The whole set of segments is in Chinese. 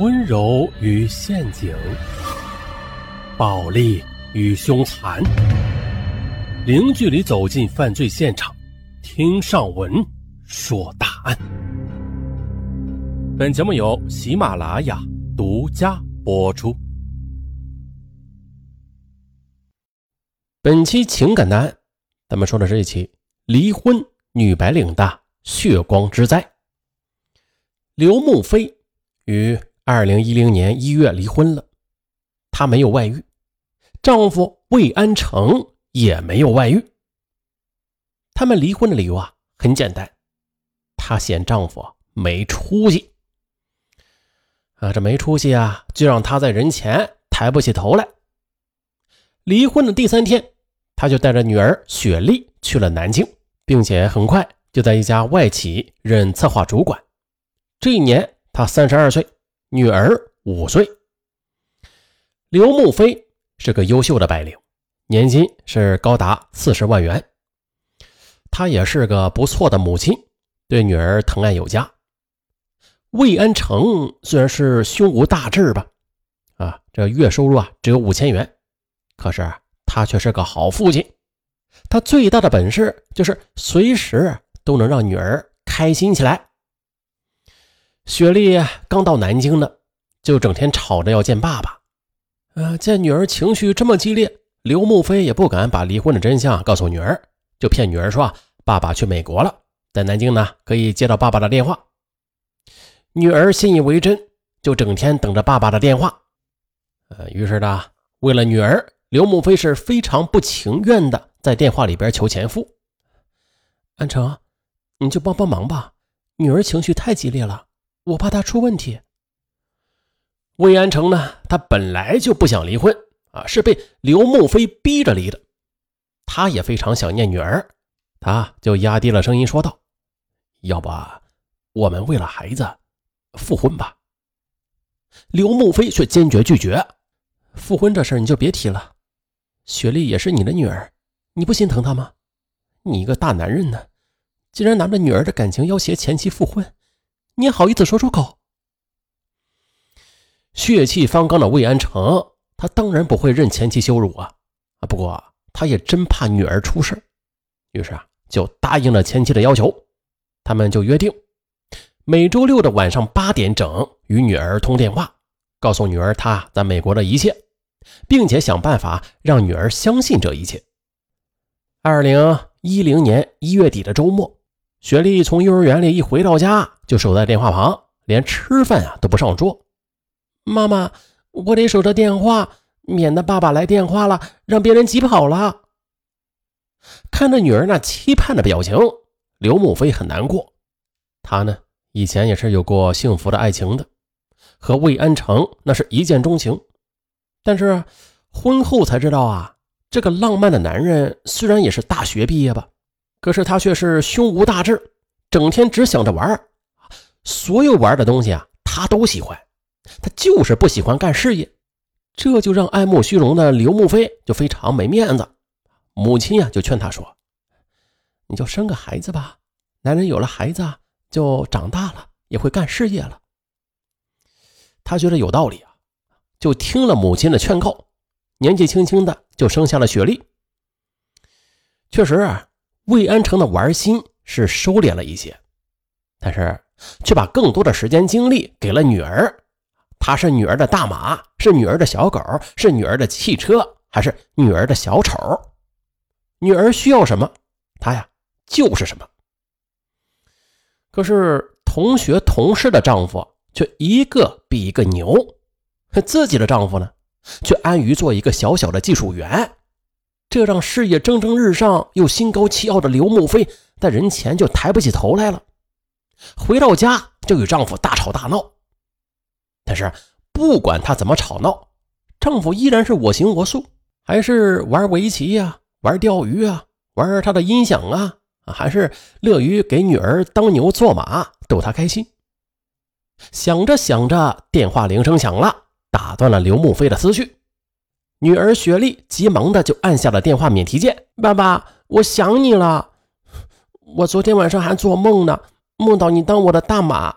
温柔与陷阱，暴力与凶残，零距离走进犯罪现场，听上文说大案。本节目由喜马拉雅独家播出。本期情感案，咱们说的是一起离婚女白领的血光之灾。刘慕飞与二零一零年一月离婚了，她没有外遇，丈夫魏安成也没有外遇。他们离婚的理由啊很简单，她嫌丈夫没出息。啊，这没出息啊，就让她在人前抬不起头来。离婚的第三天，她就带着女儿雪莉去了南京，并且很快就在一家外企任策划主管。这一年，他三十二岁，女儿五岁。刘慕飞是个优秀的白领，年薪是高达四十万元。她也是个不错的母亲，对女儿疼爱有加。魏安成虽然是胸无大志吧，啊，这月收入啊只有五千元，可是他却是个好父亲。他最大的本事就是随时都能让女儿开心起来。雪莉刚到南京呢，就整天吵着要见爸爸。呃，见女儿情绪这么激烈，刘慕飞也不敢把离婚的真相告诉女儿，就骗女儿说爸爸去美国了，在南京呢可以接到爸爸的电话。女儿信以为真，就整天等着爸爸的电话。呃，于是呢，为了女儿，刘慕飞是非常不情愿的在电话里边求前夫安成，你就帮帮忙吧，女儿情绪太激烈了。我怕他出问题。魏安成呢？他本来就不想离婚啊，是被刘慕飞逼着离的。他也非常想念女儿，他就压低了声音说道：“要不，我们为了孩子复婚吧？”刘慕飞却坚决拒绝：“复婚这事你就别提了。雪莉也是你的女儿，你不心疼她吗？你一个大男人呢，竟然拿着女儿的感情要挟前妻复婚！”你好意思说出口？血气方刚的魏安成，他当然不会任前妻羞辱啊！啊，不过他也真怕女儿出事，于是啊，就答应了前妻的要求。他们就约定每周六的晚上八点整与女儿通电话，告诉女儿他在美国的一切，并且想办法让女儿相信这一切。二零一零年一月底的周末。雪莉从幼儿园里一回到家，就守在电话旁，连吃饭啊都不上桌。妈妈，我得守着电话，免得爸爸来电话了，让别人急跑了。看着女儿那期盼的表情，刘母飞很难过。他呢，以前也是有过幸福的爱情的，和魏安成那是一见钟情。但是婚后才知道啊，这个浪漫的男人虽然也是大学毕业吧。可是他却是胸无大志，整天只想着玩所有玩的东西啊，他都喜欢，他就是不喜欢干事业，这就让爱慕虚荣的刘慕飞就非常没面子。母亲呀，就劝他说：“你就生个孩子吧，男人有了孩子就长大了，也会干事业了。”他觉得有道理啊，就听了母亲的劝告，年纪轻轻的就生下了雪莉。确实啊。魏安成的玩心是收敛了一些，但是却把更多的时间精力给了女儿。他是女儿的大马，是女儿的小狗，是女儿的汽车，还是女儿的小丑？女儿需要什么，他呀就是什么。可是同学同事的丈夫却一个比一个牛，自己的丈夫呢，却安于做一个小小的技术员。这让事业蒸蒸日上又心高气傲的刘慕飞在人前就抬不起头来了，回到家就与丈夫大吵大闹。但是不管她怎么吵闹，丈夫依然是我行我素，还是玩围棋呀，玩钓鱼啊，玩他的音响啊，还是乐于给女儿当牛做马，逗她开心。想着想着，电话铃声响了，打断了刘慕飞的思绪。女儿雪莉急忙的就按下了电话免提键。爸爸，我想你了。我昨天晚上还做梦呢，梦到你当我的大马。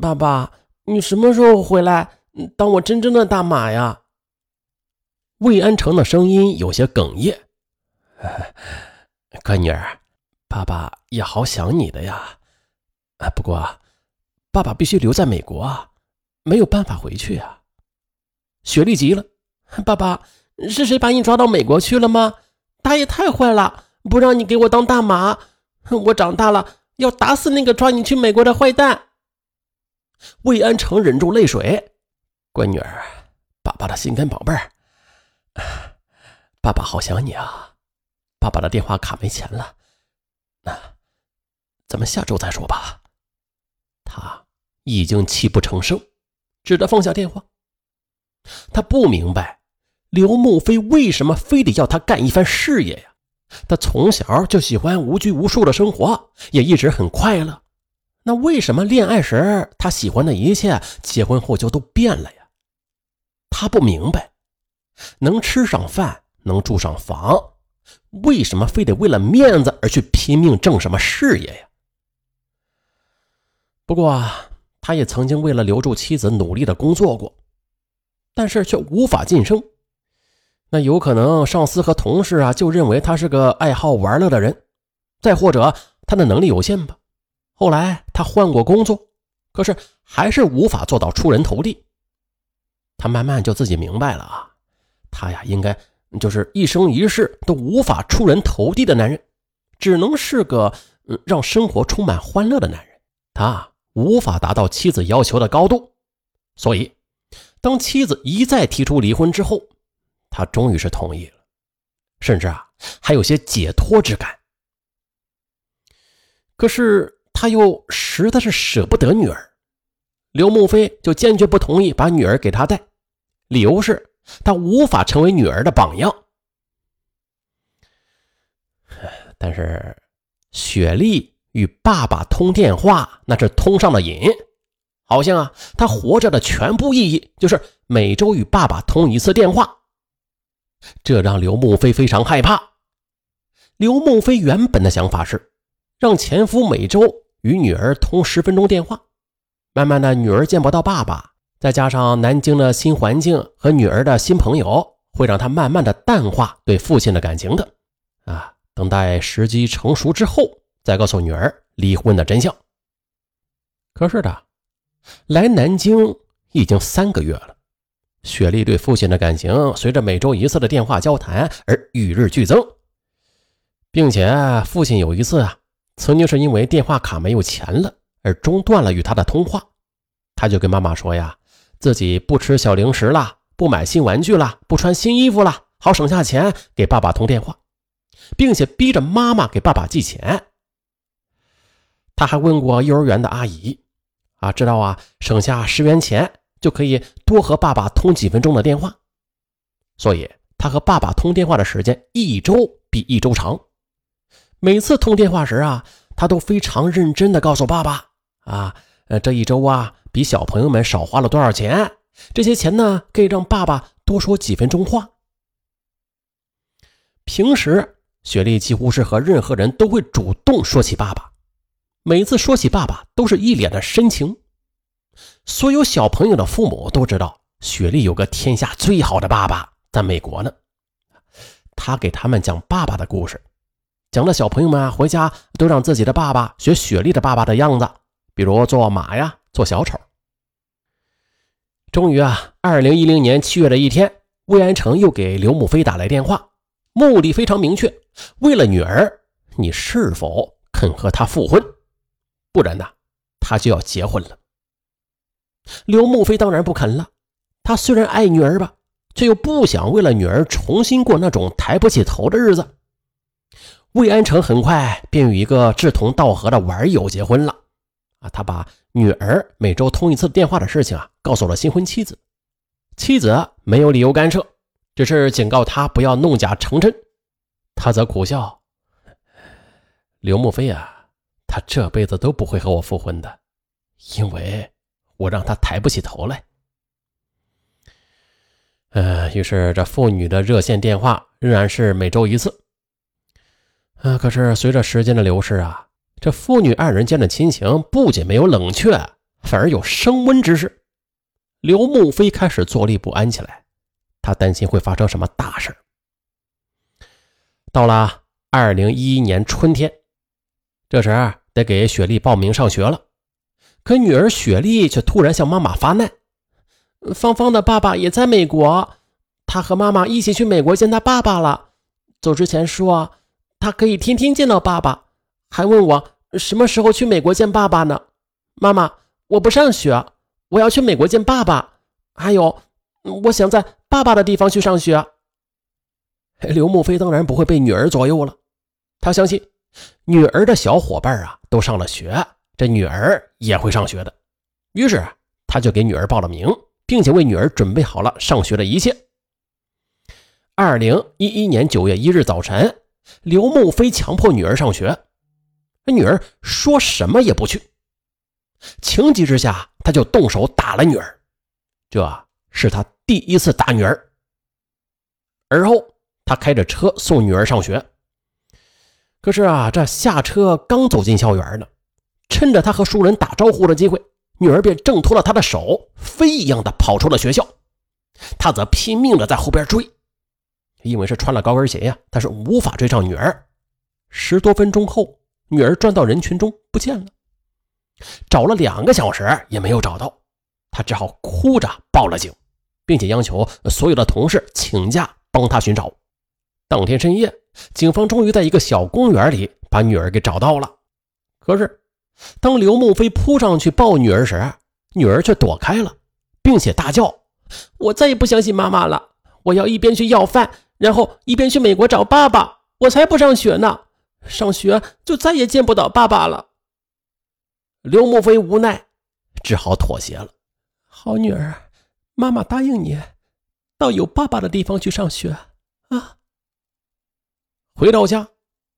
爸爸，你什么时候回来当我真正的大马呀？魏安成的声音有些哽咽。乖女儿，爸爸也好想你的呀。啊，不过，爸爸必须留在美国啊，没有办法回去啊。雪莉急了：“爸爸，是谁把你抓到美国去了吗？他也太坏了，不让你给我当大马。我长大了要打死那个抓你去美国的坏蛋。”魏安成忍住泪水：“乖女儿，爸爸的心肝宝贝儿。”爸爸好想你啊！爸爸的电话卡没钱了，那咱们下周再说吧。他已经泣不成声，只得放下电话。他不明白刘慕飞为什么非得要他干一番事业呀？他从小就喜欢无拘无束的生活，也一直很快乐。那为什么恋爱时他喜欢的一切，结婚后就都变了呀？他不明白。能吃上饭，能住上房，为什么非得为了面子而去拼命挣什么事业呀？不过，他也曾经为了留住妻子努力的工作过，但是却无法晋升。那有可能上司和同事啊就认为他是个爱好玩乐的人，再或者他的能力有限吧。后来他换过工作，可是还是无法做到出人头地。他慢慢就自己明白了啊。他呀，应该就是一生一世都无法出人头地的男人，只能是个嗯让生活充满欢乐的男人。他无法达到妻子要求的高度，所以当妻子一再提出离婚之后，他终于是同意了，甚至啊还有些解脱之感。可是他又实在是舍不得女儿，刘慕飞就坚决不同意把女儿给他带，理由是。他无法成为女儿的榜样，但是雪莉与爸爸通电话那是通上了瘾，好像啊，他活着的全部意义就是每周与爸爸通一次电话，这让刘慕飞非常害怕。刘慕飞原本的想法是让前夫每周与女儿通十分钟电话，慢慢的，女儿见不到爸爸。再加上南京的新环境和女儿的新朋友，会让他慢慢的淡化对父亲的感情的。啊，等待时机成熟之后，再告诉女儿离婚的真相。可是的，来南京已经三个月了，雪莉对父亲的感情随着每周一次的电话交谈而与日俱增，并且父亲有一次啊，曾经是因为电话卡没有钱了而中断了与他的通话，他就跟妈妈说呀。自己不吃小零食了，不买新玩具了，不穿新衣服了，好省下钱给爸爸通电话，并且逼着妈妈给爸爸寄钱。他还问过幼儿园的阿姨，啊，知道啊，省下十元钱就可以多和爸爸通几分钟的电话，所以他和爸爸通电话的时间一周比一周长。每次通电话时啊，他都非常认真的告诉爸爸，啊，呃，这一周啊。比小朋友们少花了多少钱？这些钱呢，可以让爸爸多说几分钟话。平时，雪莉几乎是和任何人都会主动说起爸爸，每次说起爸爸都是一脸的深情。所有小朋友的父母都知道，雪莉有个天下最好的爸爸在美国呢。他给他们讲爸爸的故事，讲的小朋友们啊回家都让自己的爸爸学雪莉的爸爸的样子，比如做马呀。做小丑。终于啊，二零一零年七月的一天，魏安成又给刘母飞打来电话，目的非常明确：为了女儿，你是否肯和他复婚？不然呢，他就要结婚了。刘慕飞当然不肯了。他虽然爱女儿吧，却又不想为了女儿重新过那种抬不起头的日子。魏安成很快便与一个志同道合的玩友结婚了。啊，他把女儿每周通一次电话的事情啊，告诉了新婚妻子。妻子没有理由干涉，只是警告他不要弄假成真。他则苦笑：“刘慕飞啊，他这辈子都不会和我复婚的，因为我让他抬不起头来。”呃，于是这父女的热线电话仍然是每周一次。啊，可是随着时间的流逝啊。这父女二人间的亲情不仅没有冷却，反而有升温之势。刘慕飞开始坐立不安起来，他担心会发生什么大事。到了二零一一年春天，这时得给雪莉报名上学了，可女儿雪莉却突然向妈妈发难：“芳芳的爸爸也在美国，他和妈妈一起去美国见他爸爸了。走之前说他可以天天见到爸爸，还问我什么时候去美国见爸爸呢？妈妈，我不上学。”我要去美国见爸爸，还有，我想在爸爸的地方去上学。刘牧飞当然不会被女儿左右了，他相信女儿的小伙伴啊都上了学，这女儿也会上学的。于是他就给女儿报了名，并且为女儿准备好了上学的一切。二零一一年九月一日早晨，刘梦飞强迫女儿上学，女儿说什么也不去。情急之下，他就动手打了女儿，这是他第一次打女儿。而后，他开着车送女儿上学。可是啊，这下车刚走进校园呢，趁着他和熟人打招呼的机会，女儿便挣脱了他的手，飞一样的跑出了学校。他则拼命的在后边追，因为是穿了高跟鞋呀，他是无法追上女儿。十多分钟后，女儿转到人群中不见了。找了两个小时也没有找到，他只好哭着报了警，并且央求所有的同事请假帮他寻找。当天深夜，警方终于在一个小公园里把女儿给找到了。可是，当刘梦飞扑上去抱女儿时，女儿却躲开了，并且大叫：“我再也不相信妈妈了！我要一边去要饭，然后一边去美国找爸爸。我才不上学呢！上学就再也见不到爸爸了。”刘梦飞无奈，只好妥协了。好女儿，妈妈答应你，到有爸爸的地方去上学啊。回到家，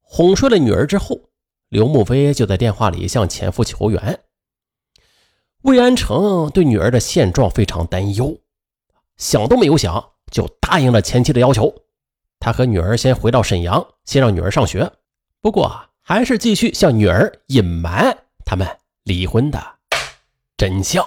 哄睡了女儿之后，刘慕飞就在电话里向前夫求援。魏安成对女儿的现状非常担忧，想都没有想就答应了前妻的要求。他和女儿先回到沈阳，先让女儿上学，不过还是继续向女儿隐瞒他们。离婚的真相。